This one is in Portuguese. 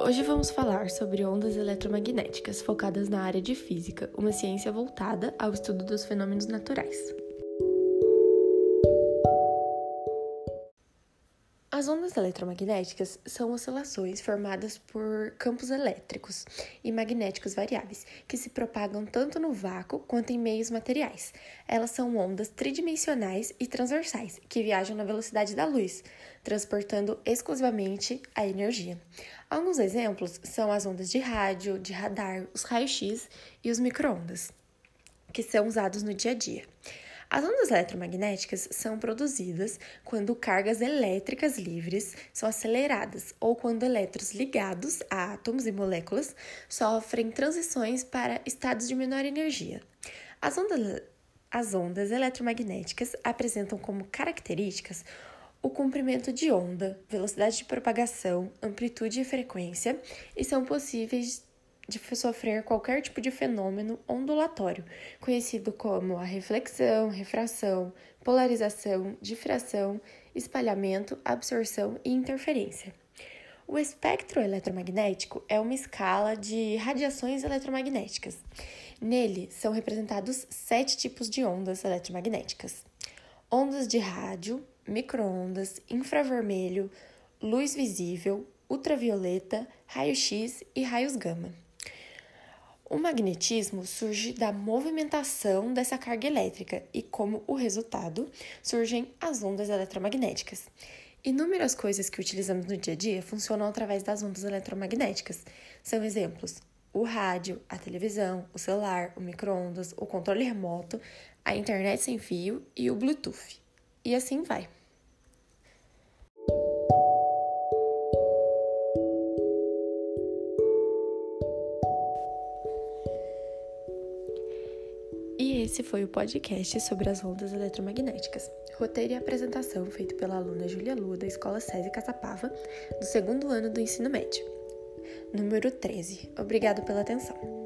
Hoje vamos falar sobre ondas eletromagnéticas focadas na área de física, uma ciência voltada ao estudo dos fenômenos naturais. As ondas eletromagnéticas são oscilações formadas por campos elétricos e magnéticos variáveis, que se propagam tanto no vácuo quanto em meios materiais. Elas são ondas tridimensionais e transversais, que viajam na velocidade da luz, transportando exclusivamente a energia. Alguns exemplos são as ondas de rádio, de radar, os raios-x e os microondas, que são usados no dia a dia. As ondas eletromagnéticas são produzidas quando cargas elétricas livres são aceleradas ou quando elétrons ligados a átomos e moléculas sofrem transições para estados de menor energia. As ondas, as ondas eletromagnéticas apresentam como características o comprimento de onda, velocidade de propagação, amplitude e frequência e são possíveis de sofrer qualquer tipo de fenômeno ondulatório, conhecido como a reflexão, refração, polarização, difração, espalhamento, absorção e interferência. O espectro eletromagnético é uma escala de radiações eletromagnéticas. Nele são representados sete tipos de ondas eletromagnéticas: ondas de rádio, microondas, infravermelho, luz visível, ultravioleta, raio-x e raios gama. O magnetismo surge da movimentação dessa carga elétrica e, como o resultado, surgem as ondas eletromagnéticas. Inúmeras coisas que utilizamos no dia a dia funcionam através das ondas eletromagnéticas. São exemplos: o rádio, a televisão, o celular, o micro-ondas, o controle remoto, a internet sem fio e o Bluetooth. E assim vai. E esse foi o podcast sobre as ondas eletromagnéticas. Roteiro e apresentação feito pela aluna Júlia Lu, da Escola SESI Caçapava, do segundo ano do ensino médio. Número 13. Obrigado pela atenção.